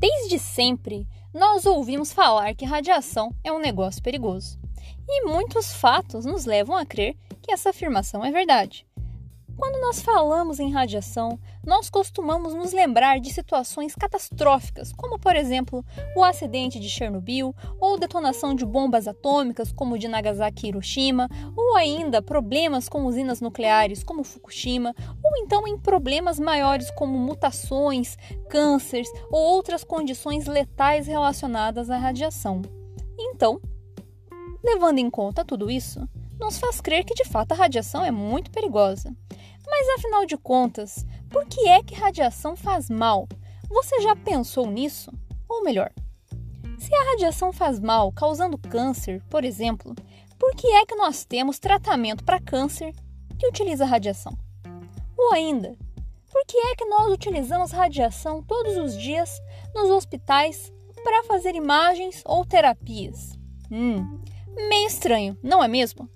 Desde sempre, nós ouvimos falar que radiação é um negócio perigoso. E muitos fatos nos levam a crer que essa afirmação é verdade. Quando nós falamos em radiação, nós costumamos nos lembrar de situações catastróficas, como por exemplo o acidente de Chernobyl, ou detonação de bombas atômicas, como de Nagasaki e Hiroshima, ou ainda problemas com usinas nucleares, como Fukushima, ou então em problemas maiores como mutações, cânceres ou outras condições letais relacionadas à radiação. Então, levando em conta tudo isso, nos faz crer que de fato a radiação é muito perigosa. Mas afinal de contas, por que é que radiação faz mal? Você já pensou nisso? Ou melhor, se a radiação faz mal, causando câncer, por exemplo, por que é que nós temos tratamento para câncer que utiliza radiação? Ou ainda, por que é que nós utilizamos radiação todos os dias nos hospitais para fazer imagens ou terapias? Hum, meio estranho, não é mesmo?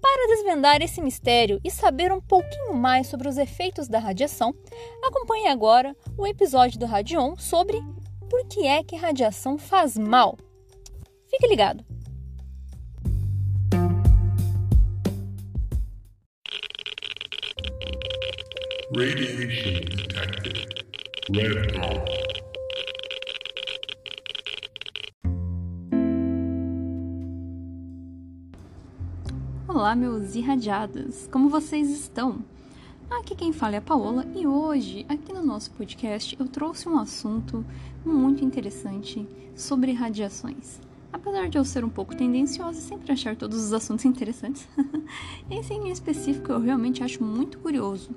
Para desvendar esse mistério e saber um pouquinho mais sobre os efeitos da radiação, acompanhe agora o episódio do Radion sobre por que é que radiação faz mal. Fique ligado! Radiation detected. Red. Olá, meus irradiados! Como vocês estão? Aqui quem fala é a Paola e hoje, aqui no nosso podcast, eu trouxe um assunto muito interessante sobre radiações. Apesar de eu ser um pouco tendenciosa e sempre achar todos os assuntos interessantes, esse em específico eu realmente acho muito curioso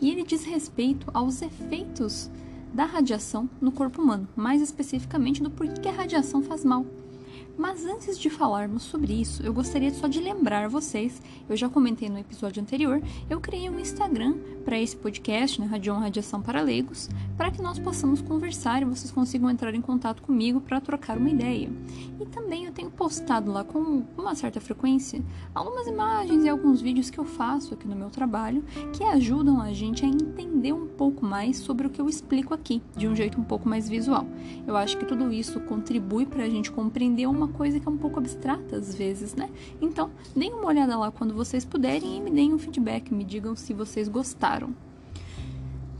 e ele diz respeito aos efeitos da radiação no corpo humano, mais especificamente do porquê a radiação faz mal. Mas antes de falarmos sobre isso, eu gostaria só de lembrar vocês, eu já comentei no episódio anterior, eu criei um Instagram para esse podcast, né, Radion Radiação para Leigos, para que nós possamos conversar e vocês consigam entrar em contato comigo para trocar uma ideia. Postado lá com uma certa frequência algumas imagens e alguns vídeos que eu faço aqui no meu trabalho que ajudam a gente a entender um pouco mais sobre o que eu explico aqui, de um jeito um pouco mais visual. Eu acho que tudo isso contribui para a gente compreender uma coisa que é um pouco abstrata às vezes, né? Então, deem uma olhada lá quando vocês puderem e me deem um feedback, me digam se vocês gostaram.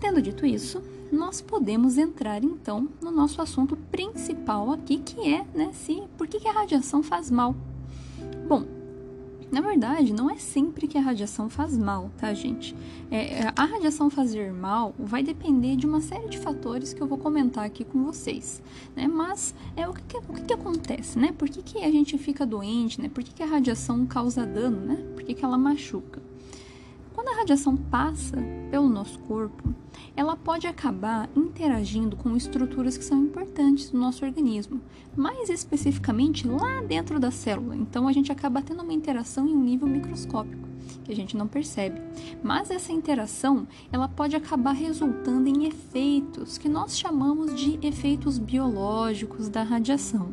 Tendo dito isso, nós podemos entrar então no nosso assunto principal aqui, que é, né, se por que, que a radiação faz mal. Bom, na verdade, não é sempre que a radiação faz mal, tá, gente? É, é, a radiação fazer mal vai depender de uma série de fatores que eu vou comentar aqui com vocês, né? Mas é o que, o que, que acontece, né? Por que, que a gente fica doente, né? Por que, que a radiação causa dano, né? Por que, que ela machuca? Quando a radiação passa pelo nosso corpo, ela pode acabar interagindo com estruturas que são importantes no nosso organismo, mais especificamente lá dentro da célula. Então a gente acaba tendo uma interação em um nível microscópico que a gente não percebe. Mas essa interação, ela pode acabar resultando em efeitos que nós chamamos de efeitos biológicos da radiação.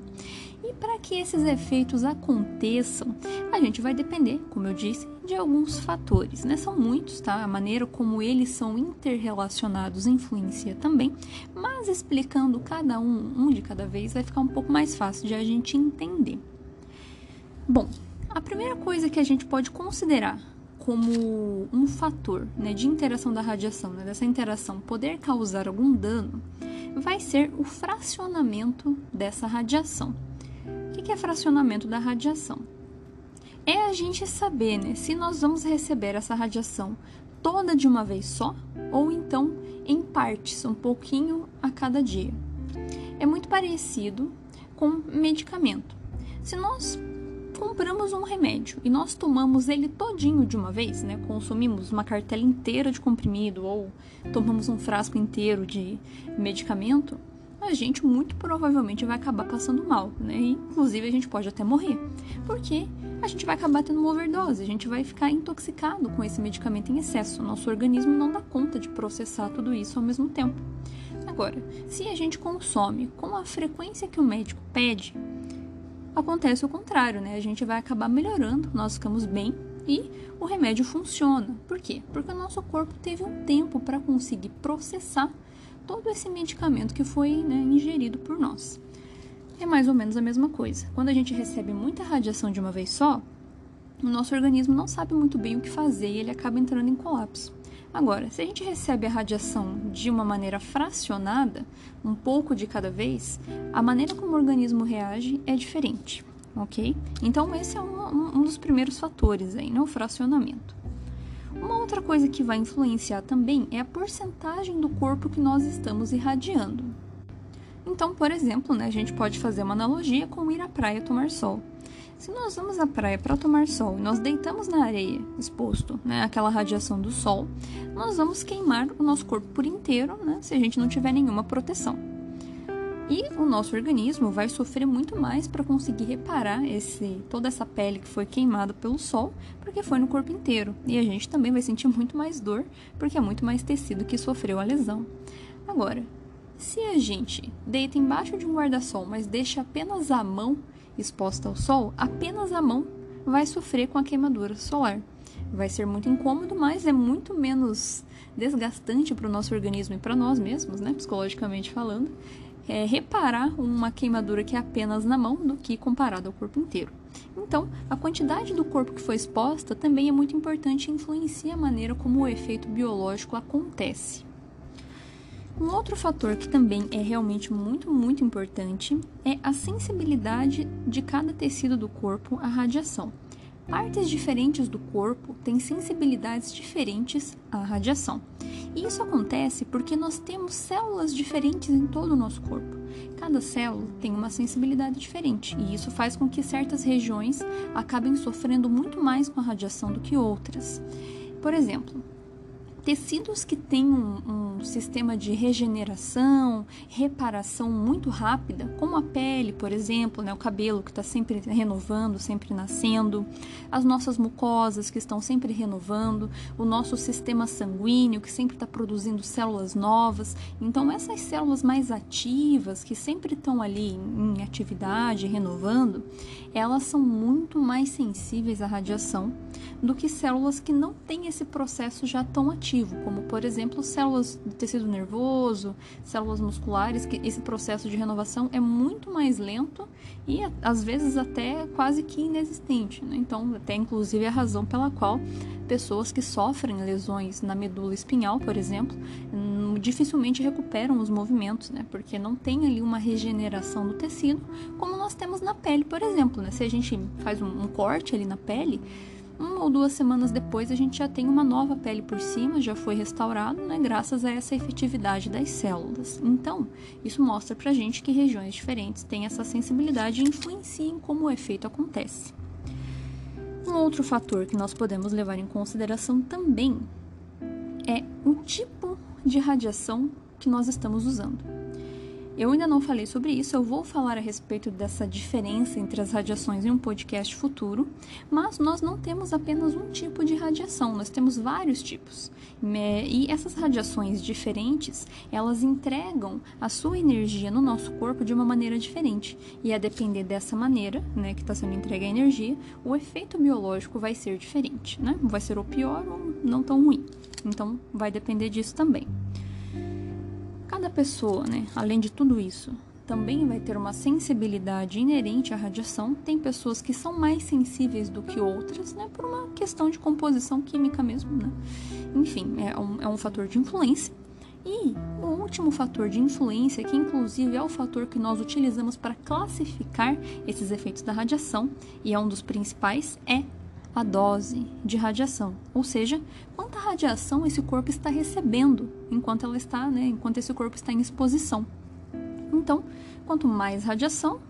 E para que esses efeitos aconteçam, a gente vai depender, como eu disse, de alguns fatores, né? São muitos, tá? A maneira como eles são interrelacionados influencia também, mas explicando cada um, um de cada vez, vai ficar um pouco mais fácil de a gente entender. Bom, a primeira coisa que a gente pode considerar como um fator né, de interação da radiação, né, dessa interação poder causar algum dano, vai ser o fracionamento dessa radiação que é fracionamento da radiação? É a gente saber né, se nós vamos receber essa radiação toda de uma vez só ou então em partes, um pouquinho a cada dia. É muito parecido com medicamento. Se nós compramos um remédio e nós tomamos ele todinho de uma vez, né? Consumimos uma cartela inteira de comprimido ou tomamos um frasco inteiro de medicamento, a gente muito provavelmente vai acabar passando mal, né? E, inclusive a gente pode até morrer, porque a gente vai acabar tendo uma overdose, a gente vai ficar intoxicado com esse medicamento em excesso. Nosso organismo não dá conta de processar tudo isso ao mesmo tempo. Agora, se a gente consome com a frequência que o médico pede, acontece o contrário, né? A gente vai acabar melhorando, nós ficamos bem e o remédio funciona. Por quê? Porque o nosso corpo teve um tempo para conseguir processar todo esse medicamento que foi né, ingerido por nós. É mais ou menos a mesma coisa. Quando a gente recebe muita radiação de uma vez só, o nosso organismo não sabe muito bem o que fazer e ele acaba entrando em colapso. Agora, se a gente recebe a radiação de uma maneira fracionada, um pouco de cada vez, a maneira como o organismo reage é diferente, ok? Então, esse é um, um dos primeiros fatores aí, né? O fracionamento. Uma outra coisa que vai influenciar também é a porcentagem do corpo que nós estamos irradiando. Então, por exemplo, né, a gente pode fazer uma analogia com ir à praia tomar sol. Se nós vamos à praia para tomar sol e nós deitamos na areia, exposto né, àquela radiação do sol, nós vamos queimar o nosso corpo por inteiro né, se a gente não tiver nenhuma proteção. E o nosso organismo vai sofrer muito mais para conseguir reparar esse, toda essa pele que foi queimada pelo sol, porque foi no corpo inteiro. E a gente também vai sentir muito mais dor, porque é muito mais tecido que sofreu a lesão. Agora, se a gente deita embaixo de um guarda-sol, mas deixa apenas a mão exposta ao sol, apenas a mão vai sofrer com a queimadura solar. Vai ser muito incômodo, mas é muito menos desgastante para o nosso organismo e para nós mesmos, né, psicologicamente falando, é, reparar uma queimadura que é apenas na mão do que comparado ao corpo inteiro. Então, a quantidade do corpo que foi exposta também é muito importante e influencia a maneira como o efeito biológico acontece. Um outro fator que também é realmente muito, muito importante é a sensibilidade de cada tecido do corpo à radiação. Partes diferentes do corpo têm sensibilidades diferentes à radiação. E isso acontece porque nós temos células diferentes em todo o nosso corpo. Cada célula tem uma sensibilidade diferente, e isso faz com que certas regiões acabem sofrendo muito mais com a radiação do que outras. Por exemplo, tecidos que têm um, um, sistema de regeneração, reparação muito rápida, como a pele, por exemplo, né, o cabelo que está sempre renovando, sempre nascendo, as nossas mucosas que estão sempre renovando, o nosso sistema sanguíneo que sempre está produzindo células novas. Então, essas células mais ativas, que sempre estão ali em atividade, renovando, elas são muito mais sensíveis à radiação do que células que não têm esse processo já tão ativo, como por exemplo células do tecido nervoso, células musculares, que esse processo de renovação é muito mais lento e às vezes até quase que inexistente. Né? Então, até inclusive a razão pela qual pessoas que sofrem lesões na medula espinhal, por exemplo, dificilmente recuperam os movimentos, né? Porque não tem ali uma regeneração do tecido, como nós temos na pele, por exemplo, né? Se a gente faz um, um corte ali na pele, uma ou duas semanas depois a gente já tem uma nova pele por cima, já foi restaurado, né, graças a essa efetividade das células. Então, isso mostra pra gente que regiões diferentes têm essa sensibilidade e influenciam como o efeito acontece. Um outro fator que nós podemos levar em consideração também é o tipo de radiação que nós estamos usando. Eu ainda não falei sobre isso, eu vou falar a respeito dessa diferença entre as radiações em um podcast futuro, mas nós não temos apenas um tipo de radiação, nós temos vários tipos. E essas radiações diferentes, elas entregam a sua energia no nosso corpo de uma maneira diferente. E a depender dessa maneira, né, que está sendo entregue a energia, o efeito biológico vai ser diferente, né? Vai ser ou pior ou não tão ruim. Então, vai depender disso também. Cada pessoa, né, além de tudo isso, também vai ter uma sensibilidade inerente à radiação. Tem pessoas que são mais sensíveis do que outras, né, por uma questão de composição química mesmo, né. Enfim, é um, é um fator de influência. E o último fator de influência, que inclusive é o fator que nós utilizamos para classificar esses efeitos da radiação, e é um dos principais, é a dose de radiação, ou seja, quanta radiação esse corpo está recebendo enquanto ela está, né, enquanto esse corpo está em exposição. Então, quanto mais radiação,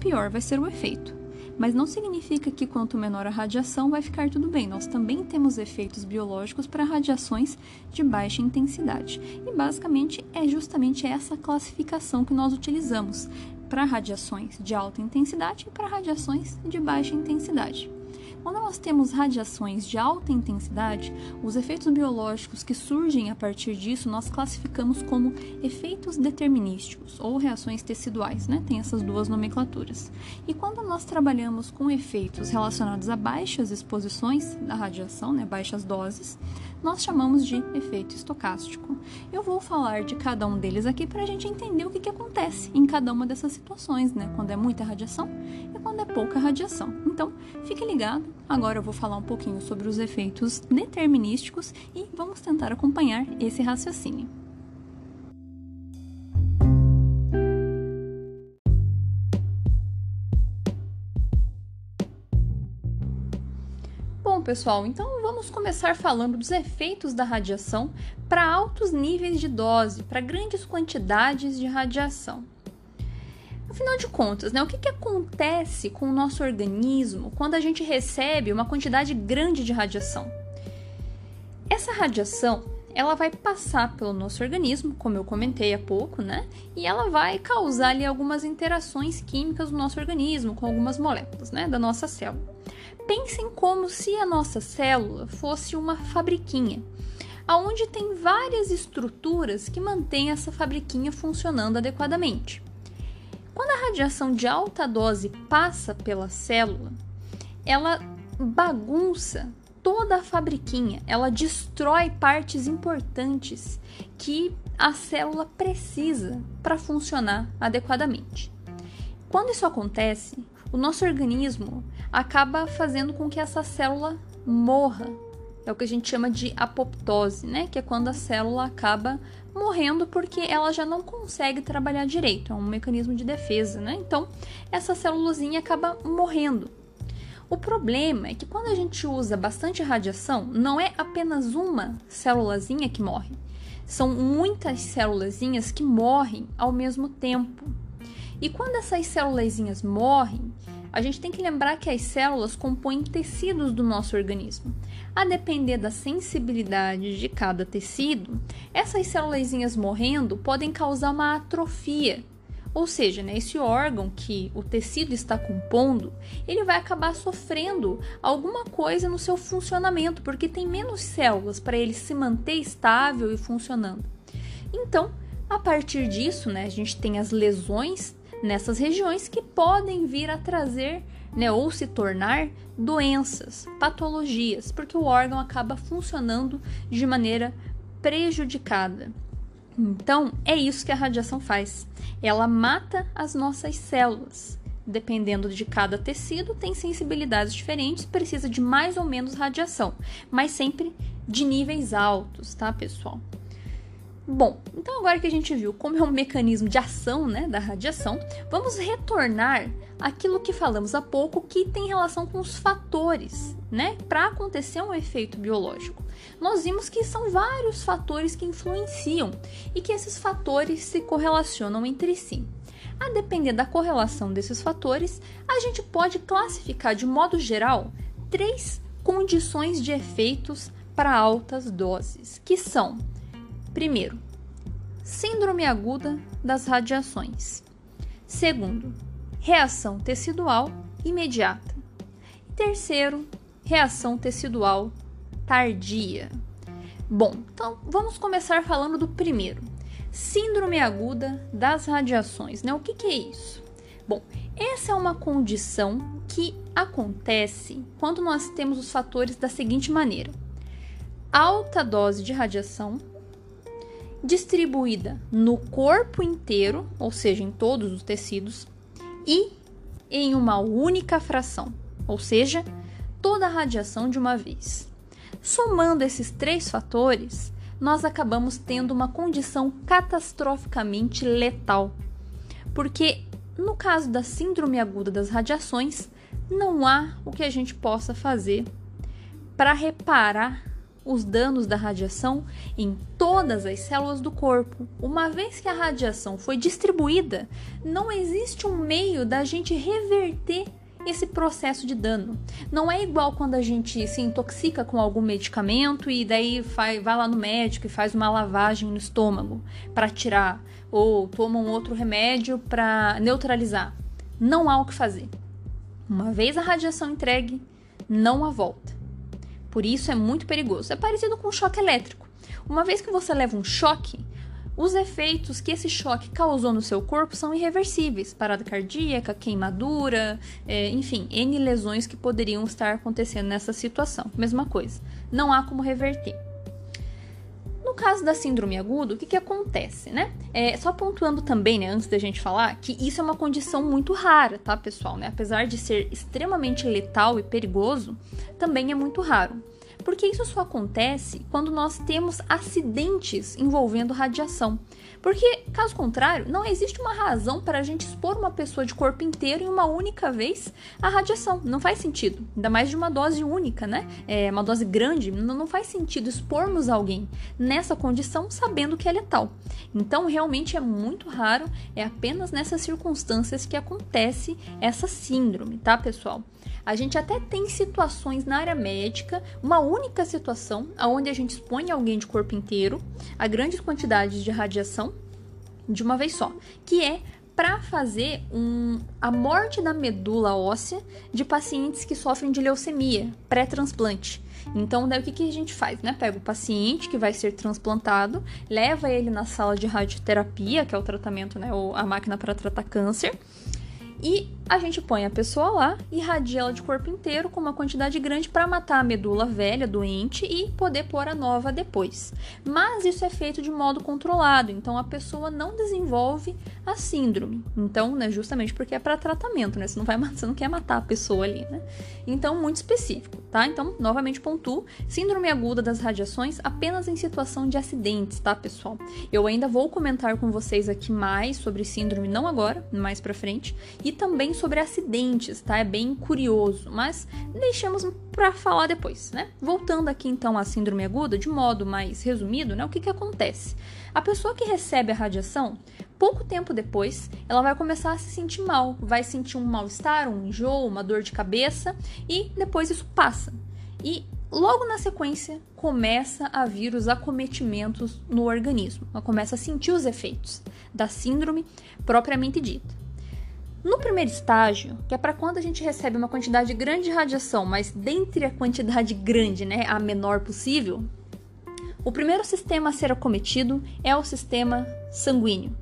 pior vai ser o efeito. Mas não significa que quanto menor a radiação vai ficar tudo bem. Nós também temos efeitos biológicos para radiações de baixa intensidade. E basicamente é justamente essa classificação que nós utilizamos para radiações de alta intensidade e para radiações de baixa intensidade. Quando nós temos radiações de alta intensidade, os efeitos biológicos que surgem a partir disso nós classificamos como efeitos determinísticos ou reações teciduais, né? Tem essas duas nomenclaturas. E quando nós trabalhamos com efeitos relacionados a baixas exposições da radiação, né, baixas doses, nós chamamos de efeito estocástico. Eu vou falar de cada um deles aqui para a gente entender o que, que acontece em cada uma dessas situações, né? Quando é muita radiação e quando é pouca radiação. Então, fique ligado. Agora eu vou falar um pouquinho sobre os efeitos determinísticos e vamos tentar acompanhar esse raciocínio. Pessoal, então vamos começar falando dos efeitos da radiação para altos níveis de dose, para grandes quantidades de radiação. Afinal de contas, né, o que, que acontece com o nosso organismo quando a gente recebe uma quantidade grande de radiação? Essa radiação ela vai passar pelo nosso organismo, como eu comentei há pouco, né? E ela vai causar ali algumas interações químicas no nosso organismo com algumas moléculas, né, da nossa célula. Pensem como se a nossa célula fosse uma fabriquinha, aonde tem várias estruturas que mantêm essa fabriquinha funcionando adequadamente. Quando a radiação de alta dose passa pela célula, ela bagunça toda a fabriquinha, ela destrói partes importantes que a célula precisa para funcionar adequadamente. Quando isso acontece, o nosso organismo acaba fazendo com que essa célula morra. É o que a gente chama de apoptose, né? Que é quando a célula acaba morrendo porque ela já não consegue trabalhar direito. É um mecanismo de defesa, né? Então, essa célulazinha acaba morrendo. O problema é que quando a gente usa bastante radiação, não é apenas uma célulazinha que morre. São muitas célulazinhas que morrem ao mesmo tempo. E quando essas célulazinhas morrem, a gente tem que lembrar que as células compõem tecidos do nosso organismo. A depender da sensibilidade de cada tecido, essas células morrendo podem causar uma atrofia. Ou seja, né, esse órgão que o tecido está compondo, ele vai acabar sofrendo alguma coisa no seu funcionamento, porque tem menos células para ele se manter estável e funcionando. Então, a partir disso, né, a gente tem as lesões nessas regiões que podem vir a trazer né, ou se tornar doenças, patologias, porque o órgão acaba funcionando de maneira prejudicada. Então, é isso que a radiação faz. Ela mata as nossas células. Dependendo de cada tecido, tem sensibilidades diferentes, precisa de mais ou menos radiação, mas sempre de níveis altos, tá, pessoal? Bom, então agora que a gente viu como é um mecanismo de ação né, da radiação, vamos retornar aquilo que falamos há pouco que tem relação com os fatores, né, para acontecer um efeito biológico. Nós vimos que são vários fatores que influenciam e que esses fatores se correlacionam entre si. A depender da correlação desses fatores, a gente pode classificar de modo geral três condições de efeitos para altas doses, que são Primeiro, síndrome aguda das radiações. Segundo, reação tecidual imediata. E terceiro, reação tecidual tardia. Bom, então vamos começar falando do primeiro. Síndrome aguda das radiações, né? O que, que é isso? Bom, essa é uma condição que acontece quando nós temos os fatores da seguinte maneira: alta dose de radiação distribuída no corpo inteiro, ou seja, em todos os tecidos, e em uma única fração, ou seja, toda a radiação de uma vez. Somando esses três fatores, nós acabamos tendo uma condição catastroficamente letal. Porque no caso da síndrome aguda das radiações, não há o que a gente possa fazer para reparar os danos da radiação em todas as células do corpo. Uma vez que a radiação foi distribuída, não existe um meio da gente reverter esse processo de dano. Não é igual quando a gente se intoxica com algum medicamento e daí vai, vai lá no médico e faz uma lavagem no estômago para tirar, ou toma um outro remédio para neutralizar. Não há o que fazer. Uma vez a radiação entregue, não há volta. Por isso é muito perigoso. É parecido com um choque elétrico. Uma vez que você leva um choque, os efeitos que esse choque causou no seu corpo são irreversíveis: parada cardíaca, queimadura, é, enfim, N lesões que poderiam estar acontecendo nessa situação. Mesma coisa, não há como reverter. Caso da síndrome aguda, o que, que acontece, né? É, só pontuando também, né, antes da gente falar, que isso é uma condição muito rara, tá, pessoal? Né? Apesar de ser extremamente letal e perigoso, também é muito raro. Porque isso só acontece quando nós temos acidentes envolvendo radiação. Porque, caso contrário, não existe uma razão para a gente expor uma pessoa de corpo inteiro em uma única vez à radiação. Não faz sentido. Ainda mais de uma dose única, né? É uma dose grande. Não faz sentido expormos alguém nessa condição sabendo que é letal. Então, realmente é muito raro. É apenas nessas circunstâncias que acontece essa síndrome, tá, pessoal? A gente até tem situações na área médica, uma única situação, onde a gente expõe alguém de corpo inteiro a grandes quantidades de radiação de uma vez só, que é para fazer um, a morte da medula óssea de pacientes que sofrem de leucemia pré-transplante. Então, daí o que, que a gente faz, né? Pega o paciente que vai ser transplantado, leva ele na sala de radioterapia, que é o tratamento, né? A máquina para tratar câncer, e a gente põe a pessoa lá, irradia ela de corpo inteiro com uma quantidade grande para matar a medula velha, doente e poder pôr a nova depois. Mas isso é feito de modo controlado, então a pessoa não desenvolve a síndrome. Então, né, justamente porque é para tratamento, né? Você não vai você não quer matar a pessoa ali, né? Então, muito específico, tá? Então, novamente pontuo, síndrome aguda das radiações apenas em situação de acidentes, tá, pessoal? Eu ainda vou comentar com vocês aqui mais sobre síndrome não agora, mais para frente, e também sobre acidentes, tá? É bem curioso, mas deixamos para falar depois, né? Voltando aqui então à síndrome aguda, de modo mais resumido, né? O que que acontece? A pessoa que recebe a radiação, pouco tempo depois, ela vai começar a se sentir mal, vai sentir um mal-estar, um enjoo, uma dor de cabeça e depois isso passa. E logo na sequência começa a vir os acometimentos no organismo, ela começa a sentir os efeitos da síndrome propriamente dita. No primeiro estágio, que é para quando a gente recebe uma quantidade grande de radiação, mas dentre a quantidade grande, né, a menor possível, o primeiro sistema a ser acometido é o sistema sanguíneo.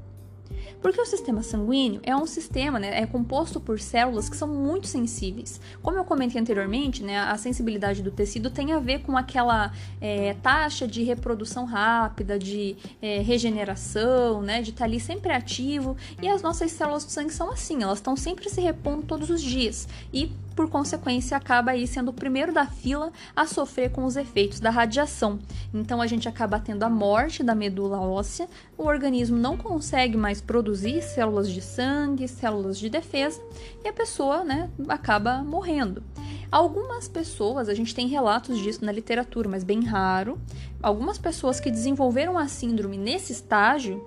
Porque o sistema sanguíneo é um sistema, né, é composto por células que são muito sensíveis. Como eu comentei anteriormente, né, a sensibilidade do tecido tem a ver com aquela é, taxa de reprodução rápida, de é, regeneração, né, de estar ali sempre ativo. E as nossas células do sangue são assim, elas estão sempre se repondo todos os dias. E por consequência, acaba aí sendo o primeiro da fila a sofrer com os efeitos da radiação. Então, a gente acaba tendo a morte da medula óssea, o organismo não consegue mais produzir células de sangue, células de defesa, e a pessoa né, acaba morrendo. Algumas pessoas, a gente tem relatos disso na literatura, mas bem raro, algumas pessoas que desenvolveram a síndrome nesse estágio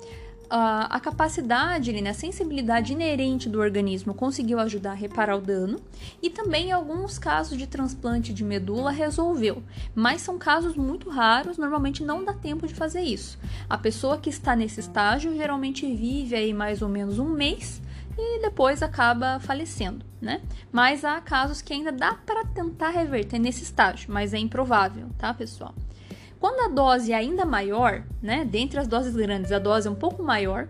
a, a capacidade, né, a sensibilidade inerente do organismo conseguiu ajudar a reparar o dano e também em alguns casos de transplante de medula resolveu, mas são casos muito raros, normalmente não dá tempo de fazer isso. A pessoa que está nesse estágio geralmente vive aí mais ou menos um mês e depois acaba falecendo, né? Mas há casos que ainda dá para tentar reverter nesse estágio, mas é improvável, tá, pessoal? Quando a dose é ainda maior, né, dentre as doses grandes, a dose é um pouco maior,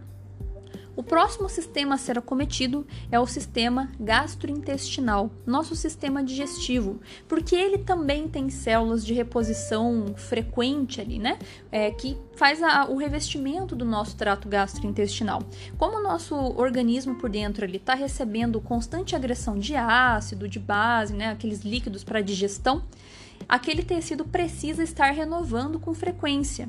o próximo sistema a ser acometido é o sistema gastrointestinal, nosso sistema digestivo, porque ele também tem células de reposição frequente ali, né? É, que faz a, o revestimento do nosso trato gastrointestinal. Como o nosso organismo por dentro ele está recebendo constante agressão de ácido, de base, né? Aqueles líquidos para digestão aquele tecido precisa estar renovando com frequência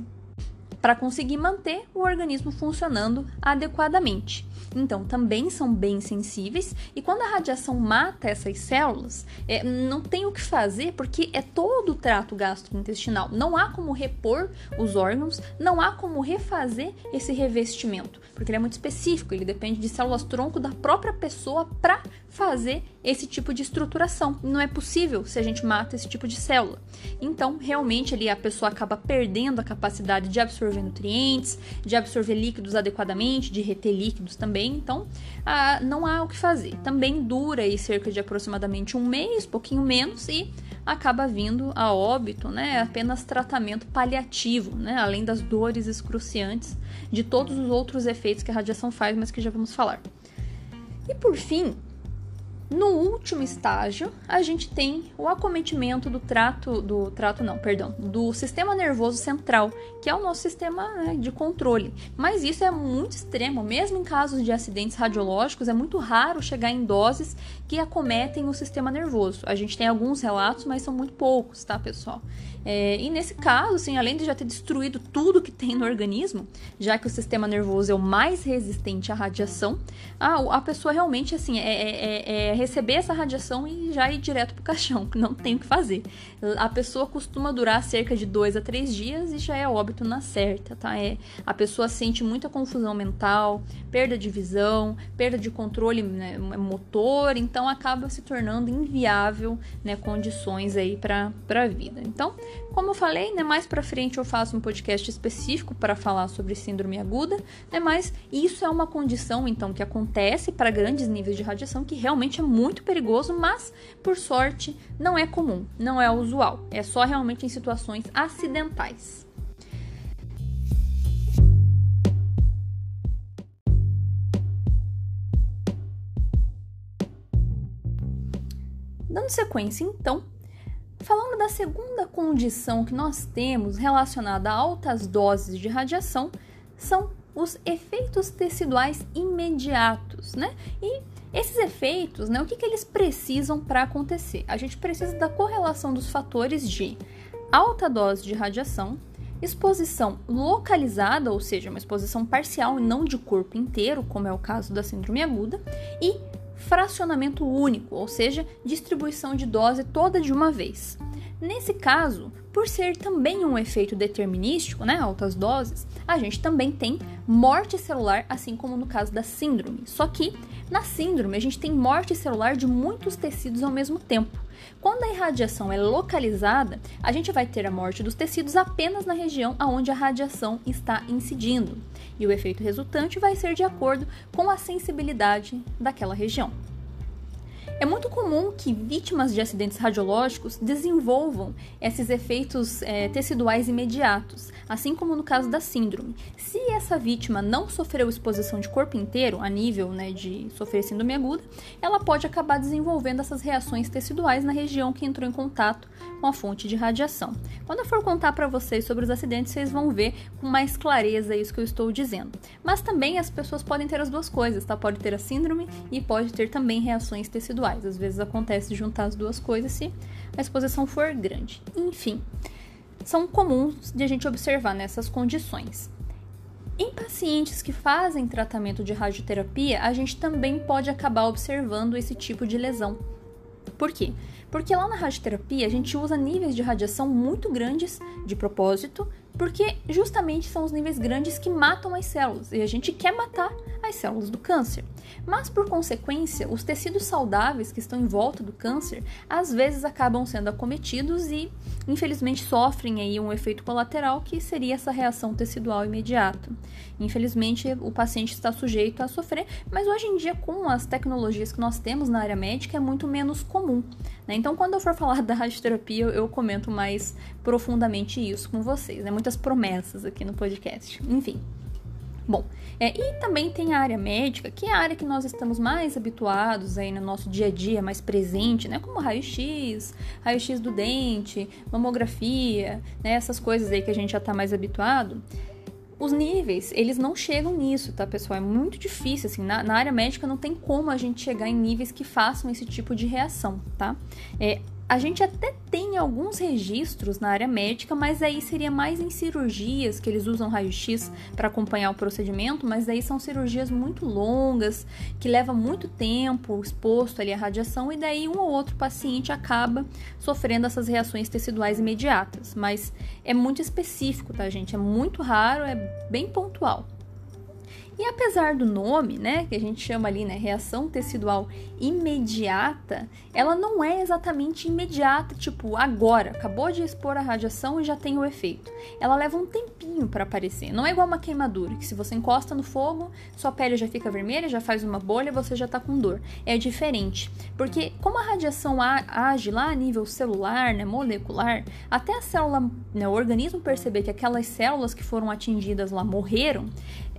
para conseguir manter o organismo funcionando adequadamente. Então, também são bem sensíveis e quando a radiação mata essas células, é, não tem o que fazer porque é todo o trato gastrointestinal. Não há como repor os órgãos, não há como refazer esse revestimento, porque ele é muito específico, ele depende de células tronco da própria pessoa para fazer esse tipo de estruturação. Não é possível se a gente mata esse tipo de célula. Então, realmente, ali a pessoa acaba perdendo a capacidade de absorver nutrientes, de absorver líquidos adequadamente, de reter líquidos também. Então, ah, não há o que fazer. Também dura aí cerca de aproximadamente um mês, pouquinho menos, e acaba vindo a óbito, né? Apenas tratamento paliativo, né? Além das dores excruciantes de todos os outros efeitos que a radiação faz, mas que já vamos falar. E por fim, No último estágio, a gente tem o acometimento do trato, do trato não, perdão, do sistema nervoso central, que é o nosso sistema né, de controle. Mas isso é muito extremo, mesmo em casos de acidentes radiológicos, é muito raro chegar em doses que acometem o sistema nervoso. A gente tem alguns relatos, mas são muito poucos, tá, pessoal? É, e nesse caso, assim, além de já ter destruído tudo que tem no organismo, já que o sistema nervoso é o mais resistente à radiação, a, a pessoa realmente, assim, é, é, é receber essa radiação e já ir direto pro caixão, que não tem o que fazer. A pessoa costuma durar cerca de dois a três dias e já é óbito na certa, tá? É, a pessoa sente muita confusão mental, perda de visão, perda de controle né, motor, então acaba se tornando inviável, né, condições aí para a vida. Então, como eu falei, né, mais para frente eu faço um podcast específico para falar sobre síndrome aguda, né, mas isso é uma condição então que acontece para grandes níveis de radiação que realmente é muito perigoso, mas por sorte não é comum, não é usual, é só realmente em situações acidentais. Dando sequência, então, falando da segunda condição que nós temos relacionada a altas doses de radiação, são os efeitos teciduais imediatos, né? E esses efeitos, né, o que, que eles precisam para acontecer? A gente precisa da correlação dos fatores de alta dose de radiação, exposição localizada, ou seja, uma exposição parcial e não de corpo inteiro, como é o caso da síndrome aguda, e fracionamento único, ou seja, distribuição de dose toda de uma vez. Nesse caso, por ser também um efeito determinístico, né, altas doses, a gente também tem morte celular, assim como no caso da síndrome. Só que na síndrome a gente tem morte celular de muitos tecidos ao mesmo tempo. Quando a irradiação é localizada, a gente vai ter a morte dos tecidos apenas na região onde a radiação está incidindo, e o efeito resultante vai ser de acordo com a sensibilidade daquela região. É muito comum que vítimas de acidentes radiológicos desenvolvam esses efeitos é, teciduais imediatos, assim como no caso da síndrome. Se essa vítima não sofreu exposição de corpo inteiro, a nível né, de sofrer síndrome aguda, ela pode acabar desenvolvendo essas reações teciduais na região que entrou em contato com a fonte de radiação. Quando eu for contar para vocês sobre os acidentes, vocês vão ver com mais clareza isso que eu estou dizendo. Mas também as pessoas podem ter as duas coisas, tá? Pode ter a síndrome e pode ter também reações teciduais iguais. Às vezes acontece juntar as duas coisas se a exposição for grande. Enfim, são comuns de a gente observar nessas condições. Em pacientes que fazem tratamento de radioterapia, a gente também pode acabar observando esse tipo de lesão. Por quê? Porque lá na radioterapia a gente usa níveis de radiação muito grandes de propósito, porque justamente são os níveis grandes que matam as células e a gente quer matar as células do câncer. Mas por consequência, os tecidos saudáveis que estão em volta do câncer às vezes acabam sendo acometidos e infelizmente sofrem aí um efeito colateral que seria essa reação tecidual imediata. Infelizmente, o paciente está sujeito a sofrer, mas hoje em dia com as tecnologias que nós temos na área médica é muito menos comum. Né? Então, quando eu for falar da radioterapia, eu comento mais profundamente isso com vocês. Né? Muitas promessas aqui no podcast. Enfim. Bom, é, e também tem a área médica, que é a área que nós estamos mais habituados aí no nosso dia a dia, mais presente, né? Como raio-x, raio-x do dente, mamografia, né? Essas coisas aí que a gente já está mais habituado. Os níveis, eles não chegam nisso, tá, pessoal? É muito difícil, assim, na, na área médica não tem como a gente chegar em níveis que façam esse tipo de reação, tá? É, a gente até tem alguns registros na área médica, mas aí seria mais em cirurgias que eles usam raio-x para acompanhar o procedimento, mas aí são cirurgias muito longas, que leva muito tempo exposto ali à radiação e daí um ou outro paciente acaba sofrendo essas reações teciduais imediatas, mas é muito específico, tá, gente? É muito raro, é bem pontual. E apesar do nome, né, que a gente chama ali, né, reação tecidual imediata, ela não é exatamente imediata, tipo agora, acabou de expor a radiação e já tem o efeito. Ela leva um tempinho para aparecer. Não é igual uma queimadura, que se você encosta no fogo, sua pele já fica vermelha, já faz uma bolha, você já tá com dor. É diferente, porque como a radiação age lá a nível celular, né, molecular, até a célula, né, o organismo perceber que aquelas células que foram atingidas lá morreram,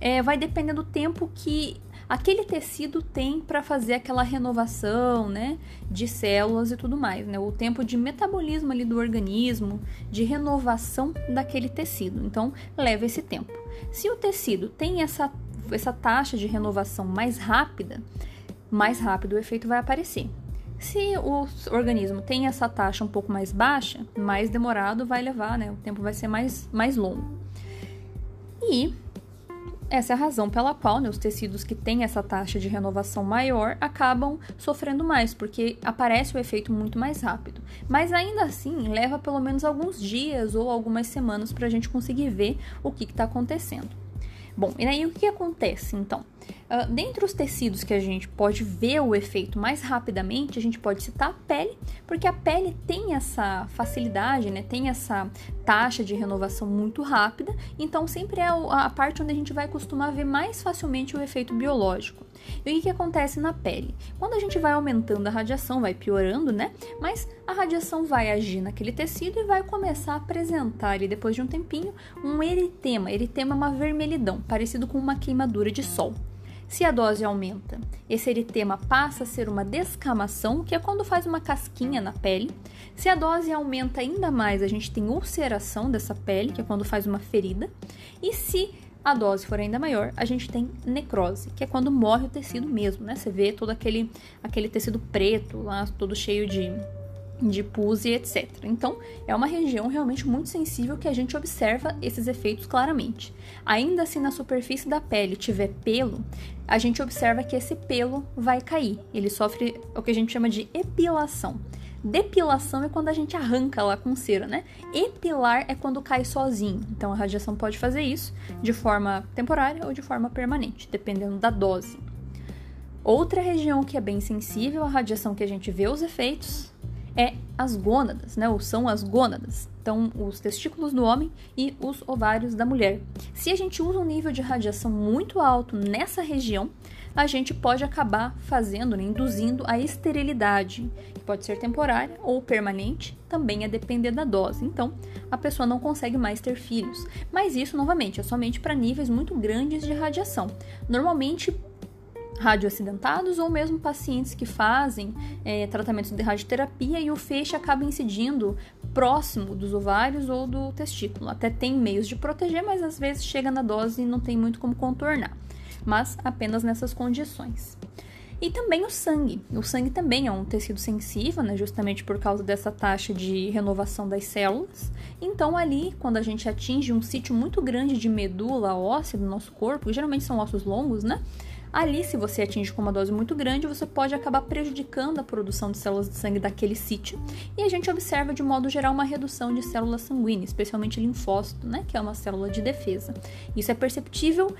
é, vai depender do tempo que aquele tecido tem para fazer aquela renovação, né, de células e tudo mais, né? O tempo de metabolismo ali do organismo, de renovação daquele tecido. Então, leva esse tempo. Se o tecido tem essa essa taxa de renovação mais rápida, mais rápido o efeito vai aparecer. Se o organismo tem essa taxa um pouco mais baixa, mais demorado vai levar, né? O tempo vai ser mais, mais longo. E essa é a razão pela qual né, os tecidos que têm essa taxa de renovação maior acabam sofrendo mais, porque aparece o efeito muito mais rápido. Mas ainda assim, leva pelo menos alguns dias ou algumas semanas para a gente conseguir ver o que está acontecendo. Bom, e aí o que acontece então? Uh, dentre os tecidos que a gente pode ver o efeito mais rapidamente, a gente pode citar a pele, porque a pele tem essa facilidade, né? Tem essa taxa de renovação muito rápida, então sempre é a parte onde a gente vai costumar ver mais facilmente o efeito biológico. E o que, que acontece na pele? Quando a gente vai aumentando a radiação, vai piorando, né? Mas a radiação vai agir naquele tecido e vai começar a apresentar ali, depois de um tempinho, um eritema. Eritema é uma vermelhidão, parecido com uma queimadura de sol. Se a dose aumenta, esse eritema passa a ser uma descamação, que é quando faz uma casquinha na pele. Se a dose aumenta ainda mais, a gente tem ulceração dessa pele, que é quando faz uma ferida. E se a dose for ainda maior, a gente tem necrose, que é quando morre o tecido mesmo, né? Você vê todo aquele, aquele tecido preto lá, todo cheio de, de pus e etc. Então, é uma região realmente muito sensível que a gente observa esses efeitos claramente. Ainda assim, na superfície da pele tiver pelo, a gente observa que esse pelo vai cair. Ele sofre o que a gente chama de epilação. Depilação é quando a gente arranca lá com cera, né? Epilar é quando cai sozinho. Então a radiação pode fazer isso de forma temporária ou de forma permanente, dependendo da dose. Outra região que é bem sensível à radiação que a gente vê os efeitos é as gônadas, né? Ou são as gônadas. Então, os testículos do homem e os ovários da mulher. Se a gente usa um nível de radiação muito alto nessa região, a gente pode acabar fazendo, né, induzindo a esterilidade, que pode ser temporária ou permanente, também a depender da dose. Então, a pessoa não consegue mais ter filhos. Mas isso, novamente, é somente para níveis muito grandes de radiação. Normalmente, radioacidentados ou mesmo pacientes que fazem é, tratamentos de radioterapia e o feixe acaba incidindo próximo dos ovários ou do testículo. Até tem meios de proteger, mas às vezes chega na dose e não tem muito como contornar mas apenas nessas condições. E também o sangue. O sangue também é um tecido sensível, né, justamente por causa dessa taxa de renovação das células. Então, ali, quando a gente atinge um sítio muito grande de medula óssea do nosso corpo, geralmente são ossos longos, né? Ali, se você atinge com uma dose muito grande, você pode acabar prejudicando a produção de células de sangue daquele sítio. E a gente observa, de modo geral, uma redução de células sanguíneas, especialmente linfócito, né, que é uma célula de defesa. Isso é perceptível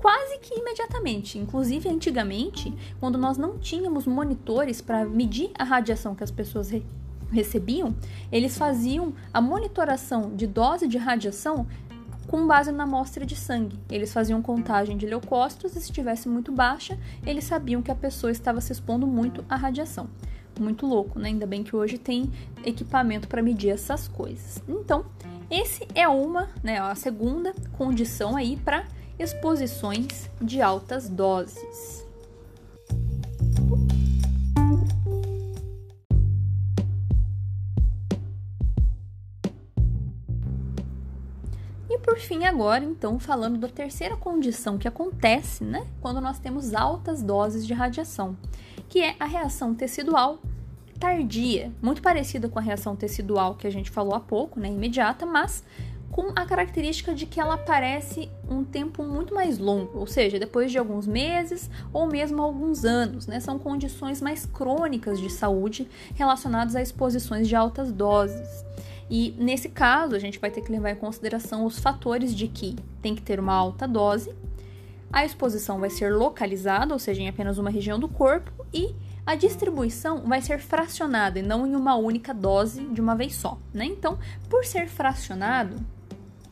quase que imediatamente. Inclusive, antigamente, quando nós não tínhamos monitores para medir a radiação que as pessoas re recebiam, eles faziam a monitoração de dose de radiação com base na amostra de sangue. Eles faziam contagem de leucócitos e se estivesse muito baixa, eles sabiam que a pessoa estava se expondo muito à radiação. Muito louco, né? Ainda bem que hoje tem equipamento para medir essas coisas. Então, esse é uma, né, a segunda condição aí para exposições de altas doses. Por fim, agora, então, falando da terceira condição que acontece, né, quando nós temos altas doses de radiação, que é a reação tecidual tardia, muito parecida com a reação tecidual que a gente falou há pouco, né, imediata, mas com a característica de que ela aparece um tempo muito mais longo, ou seja, depois de alguns meses ou mesmo alguns anos, né? São condições mais crônicas de saúde relacionadas a exposições de altas doses. E nesse caso, a gente vai ter que levar em consideração os fatores de que tem que ter uma alta dose, a exposição vai ser localizada, ou seja, em apenas uma região do corpo, e a distribuição vai ser fracionada e não em uma única dose de uma vez só, né? Então, por ser fracionado,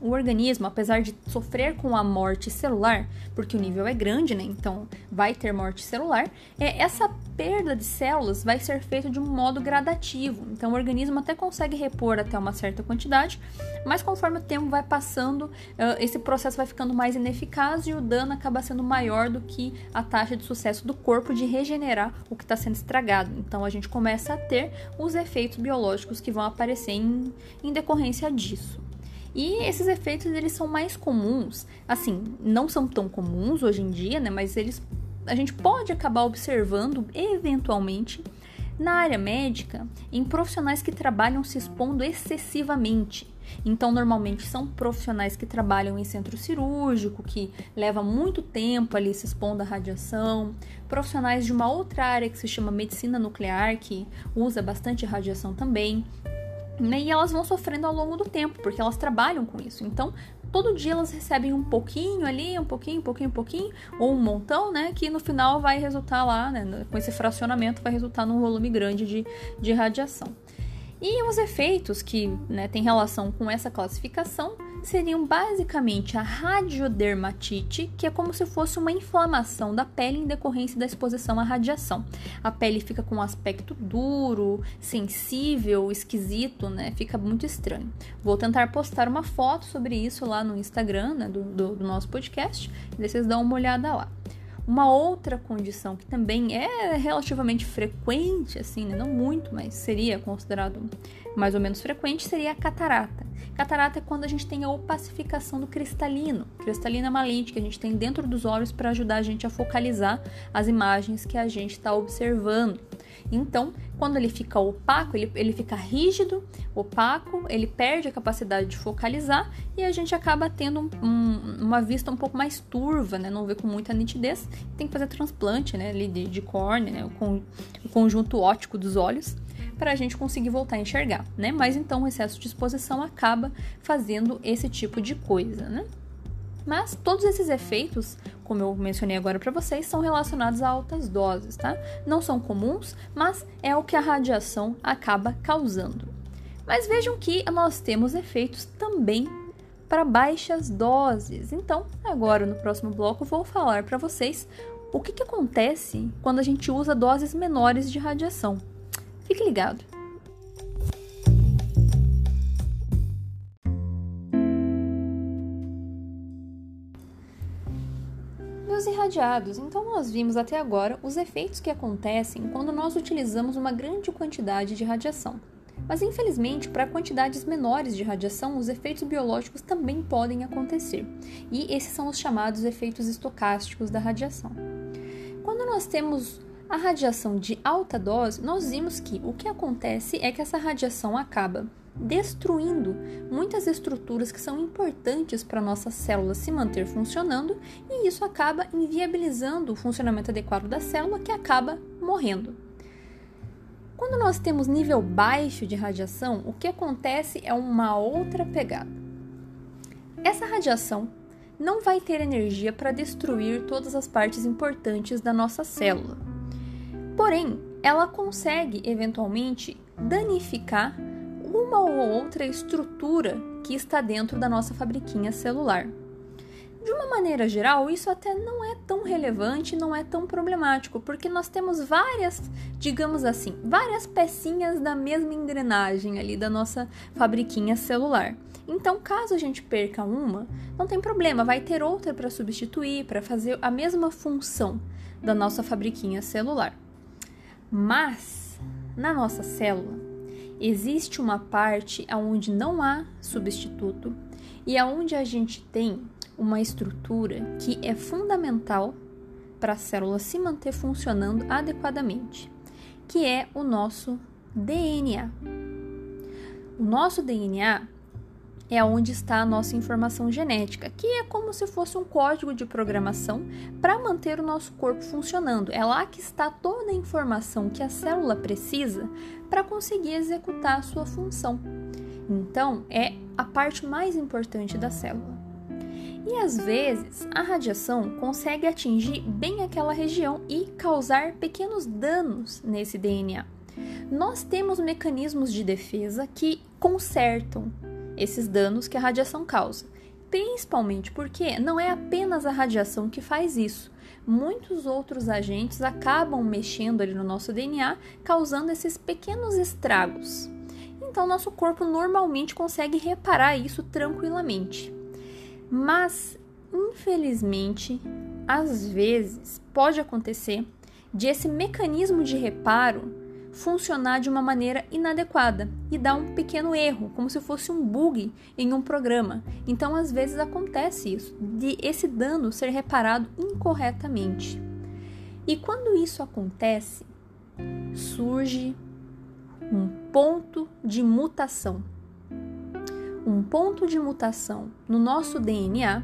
o organismo, apesar de sofrer com a morte celular, porque o nível é grande, né? Então vai ter morte celular, é, essa perda de células vai ser feita de um modo gradativo. Então o organismo até consegue repor até uma certa quantidade, mas conforme o tempo vai passando, esse processo vai ficando mais ineficaz e o dano acaba sendo maior do que a taxa de sucesso do corpo de regenerar o que está sendo estragado. Então a gente começa a ter os efeitos biológicos que vão aparecer em, em decorrência disso. E esses efeitos eles são mais comuns, assim, não são tão comuns hoje em dia, né, mas eles a gente pode acabar observando eventualmente na área médica em profissionais que trabalham se expondo excessivamente. Então, normalmente são profissionais que trabalham em centro cirúrgico, que leva muito tempo ali se expondo à radiação, profissionais de uma outra área que se chama medicina nuclear, que usa bastante radiação também. Né? E elas vão sofrendo ao longo do tempo, porque elas trabalham com isso. Então, todo dia elas recebem um pouquinho ali, um pouquinho, um pouquinho, um pouquinho, ou um montão, né? Que no final vai resultar lá, né? Com esse fracionamento, vai resultar num volume grande de, de radiação. E os efeitos que né, têm relação com essa classificação seriam basicamente a radiodermatite, que é como se fosse uma inflamação da pele em decorrência da exposição à radiação. A pele fica com um aspecto duro, sensível, esquisito, né? Fica muito estranho. Vou tentar postar uma foto sobre isso lá no Instagram né, do, do, do nosso podcast, e vocês dão uma olhada lá. Uma outra condição que também é relativamente frequente, assim, né? não muito, mas seria considerado mais ou menos frequente, seria a catarata. Catarata é quando a gente tem a opacificação do cristalino. Cristalino é uma lente que a gente tem dentro dos olhos para ajudar a gente a focalizar as imagens que a gente está observando. Então, quando ele fica opaco, ele, ele fica rígido, opaco, ele perde a capacidade de focalizar e a gente acaba tendo um, um, uma vista um pouco mais turva, né? Não vê com muita nitidez. Tem que fazer transplante, né? De, de córnea, né? O, o conjunto óptico dos olhos para a gente conseguir voltar a enxergar, né? Mas então o excesso de exposição acaba fazendo esse tipo de coisa, né? Mas todos esses efeitos, como eu mencionei agora para vocês, são relacionados a altas doses, tá? Não são comuns, mas é o que a radiação acaba causando. Mas vejam que nós temos efeitos também para baixas doses. Então, agora no próximo bloco vou falar para vocês o que, que acontece quando a gente usa doses menores de radiação. Fique ligado! Meus irradiados, então nós vimos até agora os efeitos que acontecem quando nós utilizamos uma grande quantidade de radiação. Mas infelizmente, para quantidades menores de radiação, os efeitos biológicos também podem acontecer, e esses são os chamados efeitos estocásticos da radiação. Quando nós temos a radiação de alta dose, nós vimos que o que acontece é que essa radiação acaba destruindo muitas estruturas que são importantes para nossas células se manter funcionando e isso acaba inviabilizando o funcionamento adequado da célula que acaba morrendo. Quando nós temos nível baixo de radiação, o que acontece é uma outra pegada. Essa radiação não vai ter energia para destruir todas as partes importantes da nossa célula. Porém, ela consegue eventualmente danificar uma ou outra estrutura que está dentro da nossa fabriquinha celular. De uma maneira geral, isso até não é tão relevante, não é tão problemático, porque nós temos várias, digamos assim, várias pecinhas da mesma engrenagem ali da nossa fabriquinha celular. Então, caso a gente perca uma, não tem problema, vai ter outra para substituir, para fazer a mesma função da nossa fabriquinha celular. Mas, na nossa célula, existe uma parte onde não há substituto e aonde a gente tem uma estrutura que é fundamental para a célula se manter funcionando adequadamente, que é o nosso DNA. O nosso DNA é onde está a nossa informação genética, que é como se fosse um código de programação para manter o nosso corpo funcionando. É lá que está toda a informação que a célula precisa para conseguir executar a sua função. Então, é a parte mais importante da célula. E às vezes, a radiação consegue atingir bem aquela região e causar pequenos danos nesse DNA. Nós temos mecanismos de defesa que consertam esses danos que a radiação causa. Principalmente porque não é apenas a radiação que faz isso. Muitos outros agentes acabam mexendo ali no nosso DNA, causando esses pequenos estragos. Então, nosso corpo normalmente consegue reparar isso tranquilamente. Mas, infelizmente, às vezes pode acontecer de esse mecanismo de reparo funcionar de uma maneira inadequada e dar um pequeno erro, como se fosse um bug em um programa. Então, às vezes acontece isso, de esse dano ser reparado incorretamente. E quando isso acontece, surge um ponto de mutação. Um ponto de mutação no nosso DNA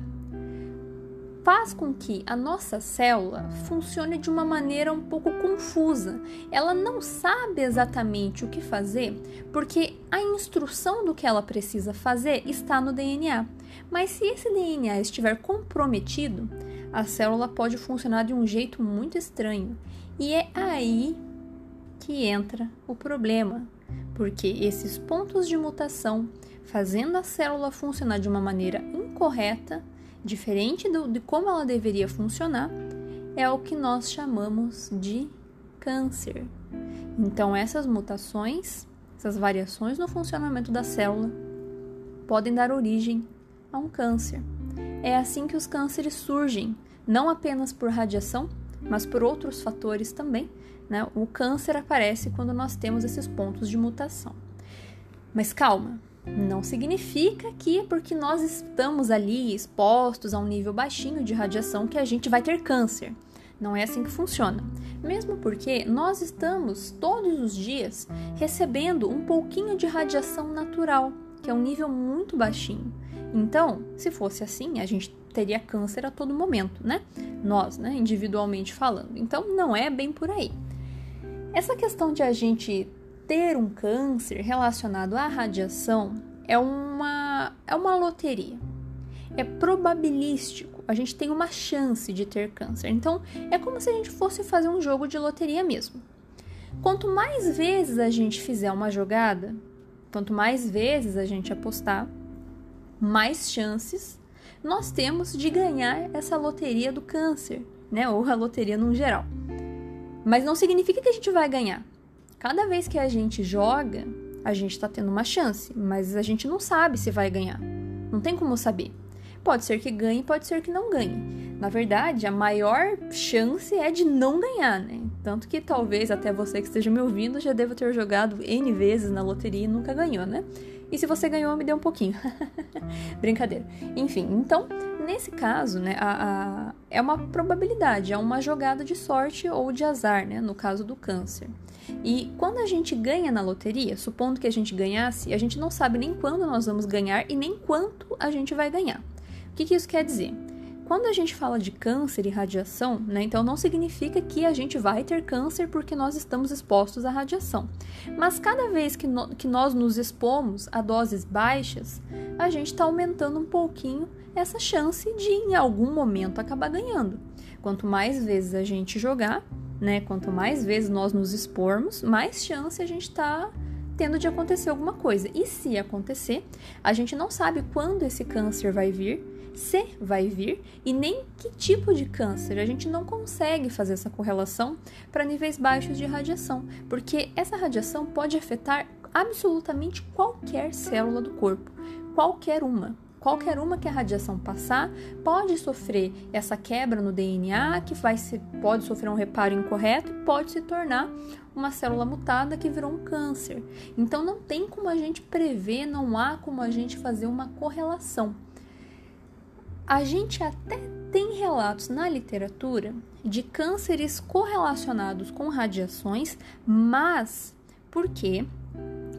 faz com que a nossa célula funcione de uma maneira um pouco confusa. Ela não sabe exatamente o que fazer, porque a instrução do que ela precisa fazer está no DNA. Mas se esse DNA estiver comprometido, a célula pode funcionar de um jeito muito estranho. E é aí que entra o problema, porque esses pontos de mutação, fazendo a célula funcionar de uma maneira incorreta, diferente do, de como ela deveria funcionar, é o que nós chamamos de câncer. Então, essas mutações, essas variações no funcionamento da célula, podem dar origem a um câncer. É assim que os cânceres surgem, não apenas por radiação, mas por outros fatores também. Né? O câncer aparece quando nós temos esses pontos de mutação. Mas calma, não significa que porque nós estamos ali expostos a um nível baixinho de radiação que a gente vai ter câncer. Não é assim que funciona. Mesmo porque nós estamos todos os dias recebendo um pouquinho de radiação natural, que é um nível muito baixinho. Então, se fosse assim, a gente teria câncer a todo momento, né? Nós, né, individualmente falando. Então, não é bem por aí. Essa questão de a gente ter um câncer relacionado à radiação é uma, é uma loteria. É probabilístico. A gente tem uma chance de ter câncer. Então, é como se a gente fosse fazer um jogo de loteria mesmo. Quanto mais vezes a gente fizer uma jogada, quanto mais vezes a gente apostar, mais chances nós temos de ganhar essa loteria do câncer, né? Ou a loteria no geral. Mas não significa que a gente vai ganhar. Cada vez que a gente joga, a gente está tendo uma chance, mas a gente não sabe se vai ganhar. Não tem como saber. Pode ser que ganhe, pode ser que não ganhe. Na verdade, a maior chance é de não ganhar, né? Tanto que talvez até você que esteja me ouvindo já deva ter jogado N vezes na loteria e nunca ganhou, né? E se você ganhou, me dê um pouquinho. Brincadeira. Enfim, então, nesse caso, né, a, a, é uma probabilidade, é uma jogada de sorte ou de azar, né? No caso do câncer. E quando a gente ganha na loteria, supondo que a gente ganhasse, a gente não sabe nem quando nós vamos ganhar e nem quanto a gente vai ganhar. O que, que isso quer dizer? Quando a gente fala de câncer e radiação, né, então não significa que a gente vai ter câncer porque nós estamos expostos à radiação. Mas cada vez que, no, que nós nos expomos a doses baixas, a gente está aumentando um pouquinho essa chance de em algum momento acabar ganhando. Quanto mais vezes a gente jogar, né, quanto mais vezes nós nos expormos, mais chance a gente está tendo de acontecer alguma coisa. E se acontecer, a gente não sabe quando esse câncer vai vir, se vai vir e nem que tipo de câncer. A gente não consegue fazer essa correlação para níveis baixos de radiação, porque essa radiação pode afetar absolutamente qualquer célula do corpo, qualquer uma. Qualquer uma que a radiação passar pode sofrer essa quebra no DNA, que vai se, pode sofrer um reparo incorreto e pode se tornar uma célula mutada que virou um câncer. Então não tem como a gente prever, não há como a gente fazer uma correlação. A gente até tem relatos na literatura de cânceres correlacionados com radiações, mas porque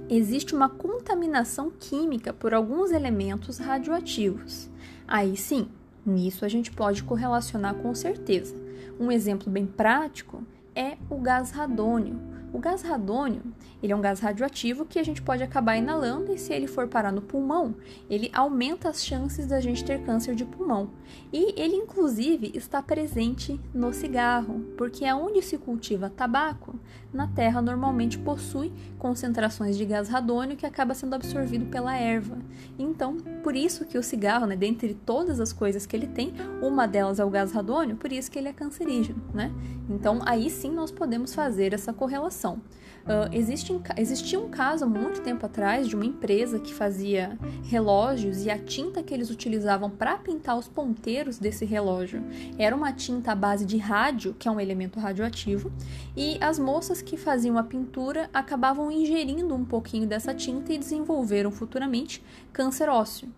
existe uma contaminação química por alguns elementos radioativos. Aí sim, nisso a gente pode correlacionar com certeza. Um exemplo bem prático é o gás radônio. O gás radônio, ele é um gás radioativo que a gente pode acabar inalando e se ele for parar no pulmão, ele aumenta as chances da gente ter câncer de pulmão. E ele inclusive está presente no cigarro, porque é onde se cultiva tabaco, na terra normalmente possui concentrações de gás radônio que acaba sendo absorvido pela erva. Então, por isso que o cigarro, né, dentre todas as coisas que ele tem, uma delas é o gás radônio, por isso que ele é cancerígeno, né? Então, aí sim nós podemos fazer essa correlação. Uh, existe, existia um caso há muito tempo atrás de uma empresa que fazia relógios e a tinta que eles utilizavam para pintar os ponteiros desse relógio era uma tinta à base de rádio, que é um elemento radioativo, e as moças que faziam a pintura acabavam ingerindo um pouquinho dessa tinta e desenvolveram futuramente câncer ósseo.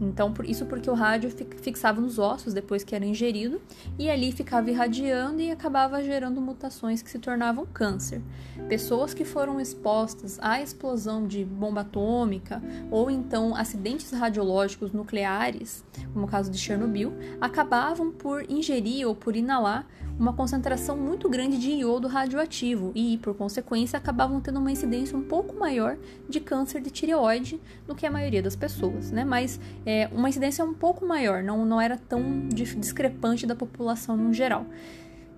Então, isso porque o rádio fixava nos ossos depois que era ingerido e ali ficava irradiando e acabava gerando mutações que se tornavam câncer. Pessoas que foram expostas à explosão de bomba atômica ou então acidentes radiológicos nucleares, como o caso de Chernobyl, acabavam por ingerir ou por inalar uma concentração muito grande de iodo radioativo e, por consequência, acabavam tendo uma incidência um pouco maior de câncer de tireoide do que a maioria das pessoas, né? Mas é, uma incidência um pouco maior, não, não era tão discrepante da população no geral.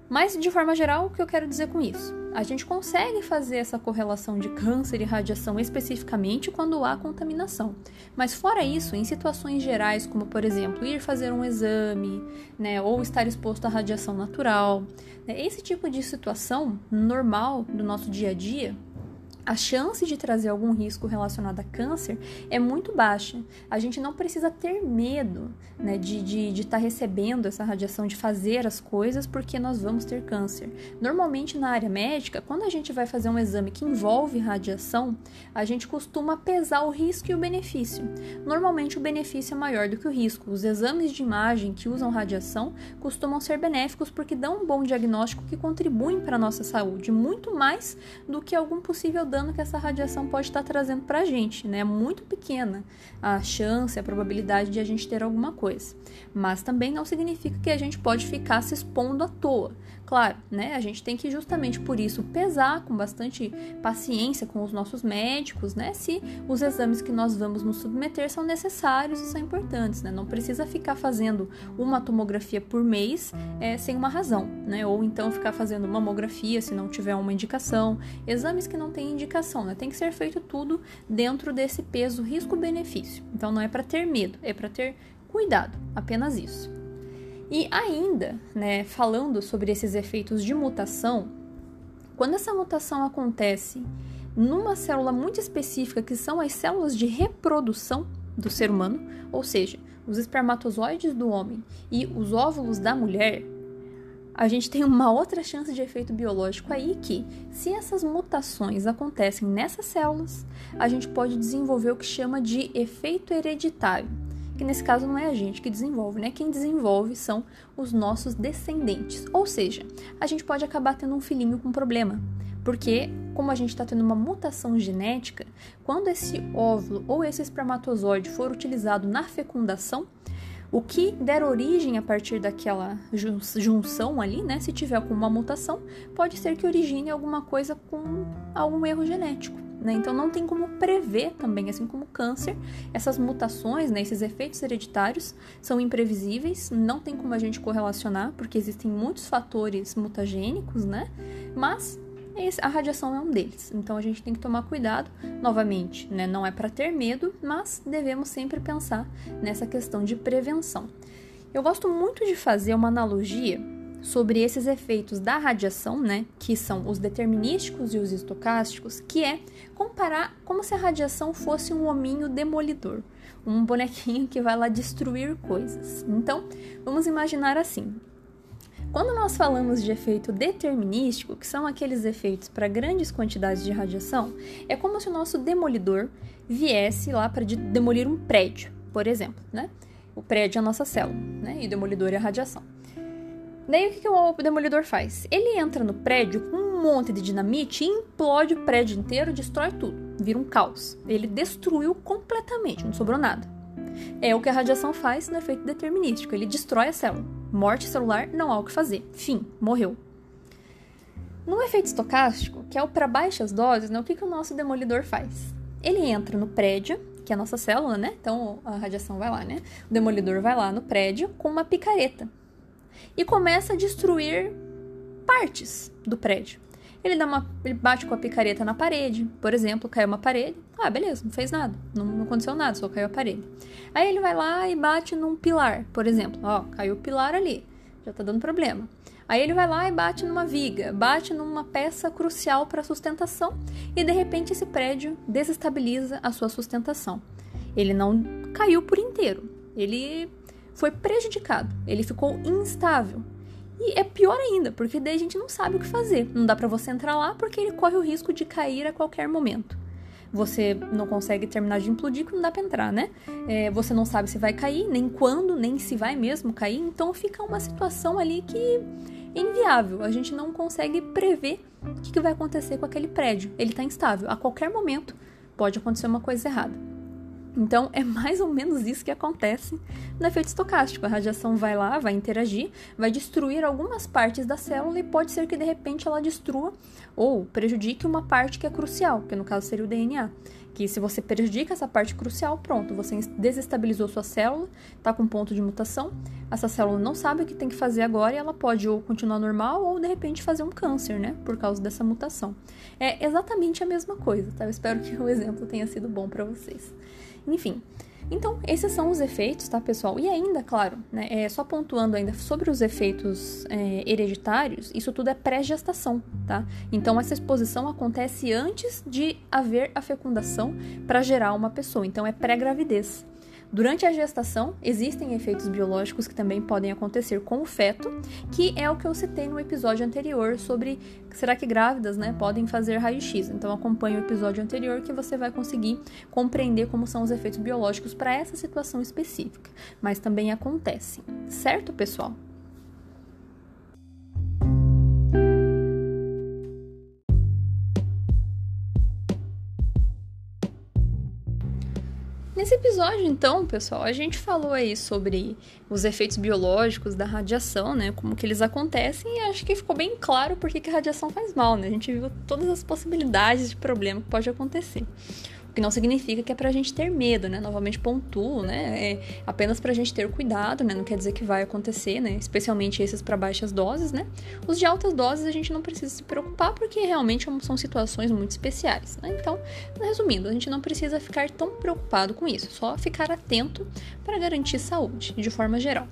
Mas, de forma geral, o que eu quero dizer com isso? A gente consegue fazer essa correlação de câncer e radiação especificamente quando há contaminação. Mas, fora isso, em situações gerais, como por exemplo ir fazer um exame, né, ou estar exposto à radiação natural, né, esse tipo de situação normal do nosso dia a dia, a chance de trazer algum risco relacionado a câncer é muito baixa. A gente não precisa ter medo né, de estar de, de tá recebendo essa radiação, de fazer as coisas, porque nós vamos ter câncer. Normalmente, na área médica, quando a gente vai fazer um exame que envolve radiação, a gente costuma pesar o risco e o benefício. Normalmente, o benefício é maior do que o risco. Os exames de imagem que usam radiação costumam ser benéficos porque dão um bom diagnóstico que contribuem para a nossa saúde, muito mais do que algum possível dano que essa radiação pode estar trazendo para a gente, né? É muito pequena a chance, a probabilidade de a gente ter alguma coisa. Mas também não significa que a gente pode ficar se expondo à toa. Claro, né? A gente tem que justamente por isso pesar com bastante paciência com os nossos médicos, né? Se os exames que nós vamos nos submeter são necessários e são importantes, né? Não precisa ficar fazendo uma tomografia por mês é, sem uma razão, né? Ou então ficar fazendo mamografia se não tiver uma indicação, exames que não têm indicação, né? Tem que ser feito tudo dentro desse peso risco-benefício. Então não é para ter medo, é para ter cuidado, apenas isso. E ainda, né, falando sobre esses efeitos de mutação, quando essa mutação acontece numa célula muito específica, que são as células de reprodução do ser humano, ou seja, os espermatozoides do homem e os óvulos da mulher, a gente tem uma outra chance de efeito biológico aí que, se essas mutações acontecem nessas células, a gente pode desenvolver o que chama de efeito hereditário que nesse caso não é a gente que desenvolve, né? Quem desenvolve são os nossos descendentes. Ou seja, a gente pode acabar tendo um filhinho com problema. Porque, como a gente está tendo uma mutação genética, quando esse óvulo ou esse espermatozoide for utilizado na fecundação, o que der origem a partir daquela junção ali, né? Se tiver alguma mutação, pode ser que origine alguma coisa com algum erro genético. Né? Então não tem como prever também, assim como o câncer, essas mutações, né, esses efeitos hereditários são imprevisíveis, não tem como a gente correlacionar, porque existem muitos fatores mutagênicos, né? Mas a radiação é um deles. Então a gente tem que tomar cuidado, novamente, né? Não é para ter medo, mas devemos sempre pensar nessa questão de prevenção. Eu gosto muito de fazer uma analogia sobre esses efeitos da radiação, né, que são os determinísticos e os estocásticos, que é comparar como se a radiação fosse um hominho demolidor, um bonequinho que vai lá destruir coisas. Então, vamos imaginar assim: quando nós falamos de efeito determinístico, que são aqueles efeitos para grandes quantidades de radiação, é como se o nosso demolidor viesse lá para demolir um prédio, por exemplo, né? O prédio é a nossa célula, né? E o demolidor é a radiação. Daí o que, que o demolidor faz? Ele entra no prédio com um monte de dinamite e implode o prédio inteiro, destrói tudo, vira um caos. Ele destruiu completamente, não sobrou nada. É o que a radiação faz no efeito determinístico, ele destrói a célula. Morte celular, não há o que fazer. Fim, morreu. No efeito estocástico, que é o para baixas doses, né, o que, que o nosso demolidor faz? Ele entra no prédio, que é a nossa célula, né? Então a radiação vai lá, né? O demolidor vai lá no prédio com uma picareta e começa a destruir partes do prédio. Ele dá uma, ele bate com a picareta na parede, por exemplo, caiu uma parede. Ah, beleza, não fez nada, não, não aconteceu nada, só caiu a parede. Aí ele vai lá e bate num pilar, por exemplo. Ó, caiu o pilar ali, já tá dando problema. Aí ele vai lá e bate numa viga, bate numa peça crucial para a sustentação e de repente esse prédio desestabiliza a sua sustentação. Ele não caiu por inteiro, ele foi prejudicado, ele ficou instável. E é pior ainda, porque daí a gente não sabe o que fazer. Não dá para você entrar lá porque ele corre o risco de cair a qualquer momento. Você não consegue terminar de implodir, porque não dá para entrar, né? É, você não sabe se vai cair, nem quando, nem se vai mesmo cair. Então fica uma situação ali que inviável. A gente não consegue prever o que, vai acontecer com aquele prédio. Ele está instável. A qualquer momento pode acontecer uma coisa errada. Então, é mais ou menos isso que acontece no efeito estocástico. A radiação vai lá, vai interagir, vai destruir algumas partes da célula e pode ser que de repente ela destrua ou prejudique uma parte que é crucial, que no caso seria o DNA que se você prejudica essa parte crucial, pronto, você desestabilizou sua célula, está com ponto de mutação, essa célula não sabe o que tem que fazer agora e ela pode ou continuar normal ou de repente fazer um câncer, né, por causa dessa mutação. É exatamente a mesma coisa, tá? Eu espero que o exemplo tenha sido bom para vocês. Enfim, então, esses são os efeitos, tá, pessoal? E ainda, claro, né, é, só pontuando ainda sobre os efeitos é, hereditários, isso tudo é pré-gestação, tá? Então, essa exposição acontece antes de haver a fecundação para gerar uma pessoa, então é pré-gravidez. Durante a gestação, existem efeitos biológicos que também podem acontecer com o feto, que é o que eu citei no episódio anterior sobre será que grávidas né, podem fazer raio-x. Então acompanhe o episódio anterior que você vai conseguir compreender como são os efeitos biológicos para essa situação específica. Mas também acontecem, certo, pessoal? Episódio, então, pessoal, a gente falou aí sobre os efeitos biológicos da radiação, né? Como que eles acontecem e acho que ficou bem claro por que a radiação faz mal, né? A gente viu todas as possibilidades de problema que pode acontecer que não significa que é pra gente ter medo, né? Novamente pontuo, né? É apenas pra gente ter cuidado, né? Não quer dizer que vai acontecer, né? Especialmente esses para baixas doses, né? Os de altas doses a gente não precisa se preocupar porque realmente são situações muito especiais, né? Então, resumindo, a gente não precisa ficar tão preocupado com isso, só ficar atento para garantir saúde de forma geral.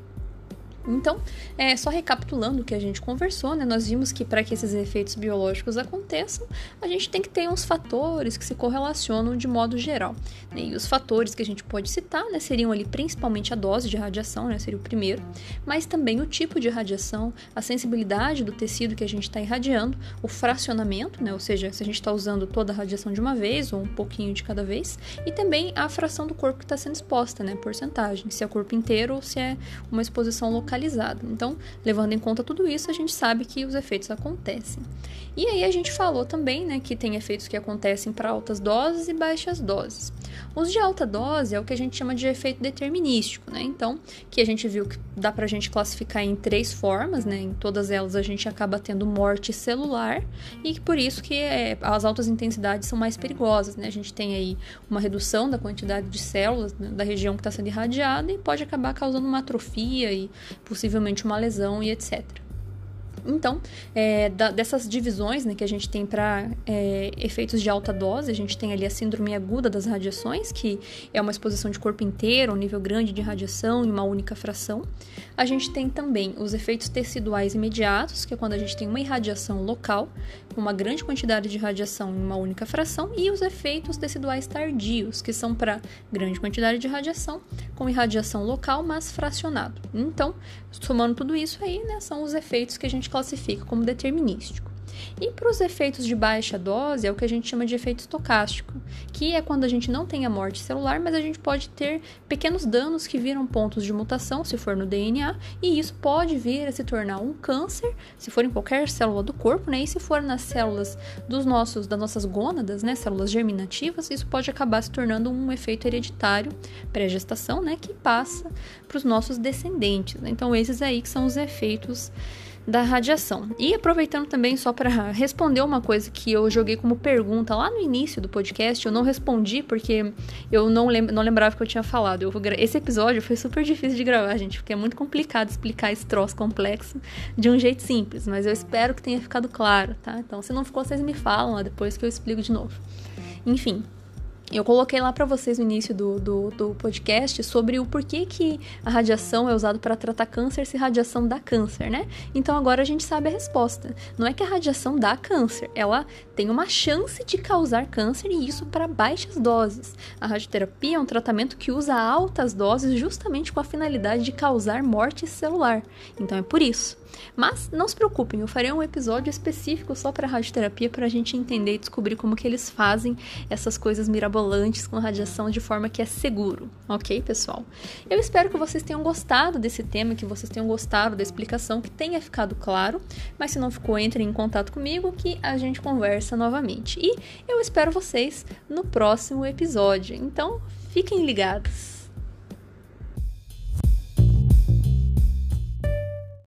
Então, é, só recapitulando o que a gente conversou, né, nós vimos que para que esses efeitos biológicos aconteçam, a gente tem que ter uns fatores que se correlacionam de modo geral. Né, e os fatores que a gente pode citar né, seriam ali principalmente a dose de radiação, né, seria o primeiro, mas também o tipo de radiação, a sensibilidade do tecido que a gente está irradiando, o fracionamento, né, ou seja, se a gente está usando toda a radiação de uma vez ou um pouquinho de cada vez, e também a fração do corpo que está sendo exposta, né, porcentagem, se é o corpo inteiro ou se é uma exposição local Então, levando em conta tudo isso, a gente sabe que os efeitos acontecem. E aí a gente falou também, né, que tem efeitos que acontecem para altas doses e baixas doses. Os de alta dose é o que a gente chama de efeito determinístico, né? Então, que a gente viu que dá para a gente classificar em três formas, né? Em todas elas a gente acaba tendo morte celular e por isso que é, as altas intensidades são mais perigosas, né? A gente tem aí uma redução da quantidade de células né, da região que está sendo irradiada e pode acabar causando uma atrofia e possivelmente uma lesão e etc. Então, é, da, dessas divisões né, que a gente tem para é, efeitos de alta dose, a gente tem ali a síndrome aguda das radiações, que é uma exposição de corpo inteiro, um nível grande de radiação em uma única fração. A gente tem também os efeitos teciduais imediatos, que é quando a gente tem uma irradiação local, com uma grande quantidade de radiação em uma única fração, e os efeitos teciduais tardios, que são para grande quantidade de radiação, com irradiação local, mas fracionado. Então, somando tudo isso aí, né, são os efeitos que a gente classifica como determinístico. E para os efeitos de baixa dose, é o que a gente chama de efeito estocástico, que é quando a gente não tem a morte celular, mas a gente pode ter pequenos danos que viram pontos de mutação, se for no DNA, e isso pode vir a se tornar um câncer, se for em qualquer célula do corpo, né? E se for nas células dos nossos, das nossas gônadas, né? Células germinativas, isso pode acabar se tornando um efeito hereditário pré-gestação, né? Que passa para os nossos descendentes. Né? Então, esses aí que são os efeitos da radiação. E aproveitando também só para responder uma coisa que eu joguei como pergunta lá no início do podcast, eu não respondi porque eu não, lem não lembrava que eu tinha falado. Eu esse episódio foi super difícil de gravar, gente, porque é muito complicado explicar esse troço complexo de um jeito simples, mas eu espero que tenha ficado claro, tá? Então, se não ficou, vocês me falam lá depois que eu explico de novo. Enfim, eu coloquei lá para vocês no início do, do, do, podcast sobre o porquê que a radiação é usada para tratar câncer se radiação dá câncer, né? Então agora a gente sabe a resposta. Não é que a radiação dá câncer, ela tem uma chance de causar câncer e isso para baixas doses. A radioterapia é um tratamento que usa altas doses justamente com a finalidade de causar morte celular. Então é por isso. Mas não se preocupem, eu farei um episódio específico só para radioterapia para a gente entender e descobrir como que eles fazem essas coisas mirabolantes com radiação de forma que é seguro, ok, pessoal? Eu espero que vocês tenham gostado desse tema, que vocês tenham gostado da explicação, que tenha ficado claro. Mas se não ficou, entrem em contato comigo que a gente conversa novamente. E eu espero vocês no próximo episódio. Então, fiquem ligados.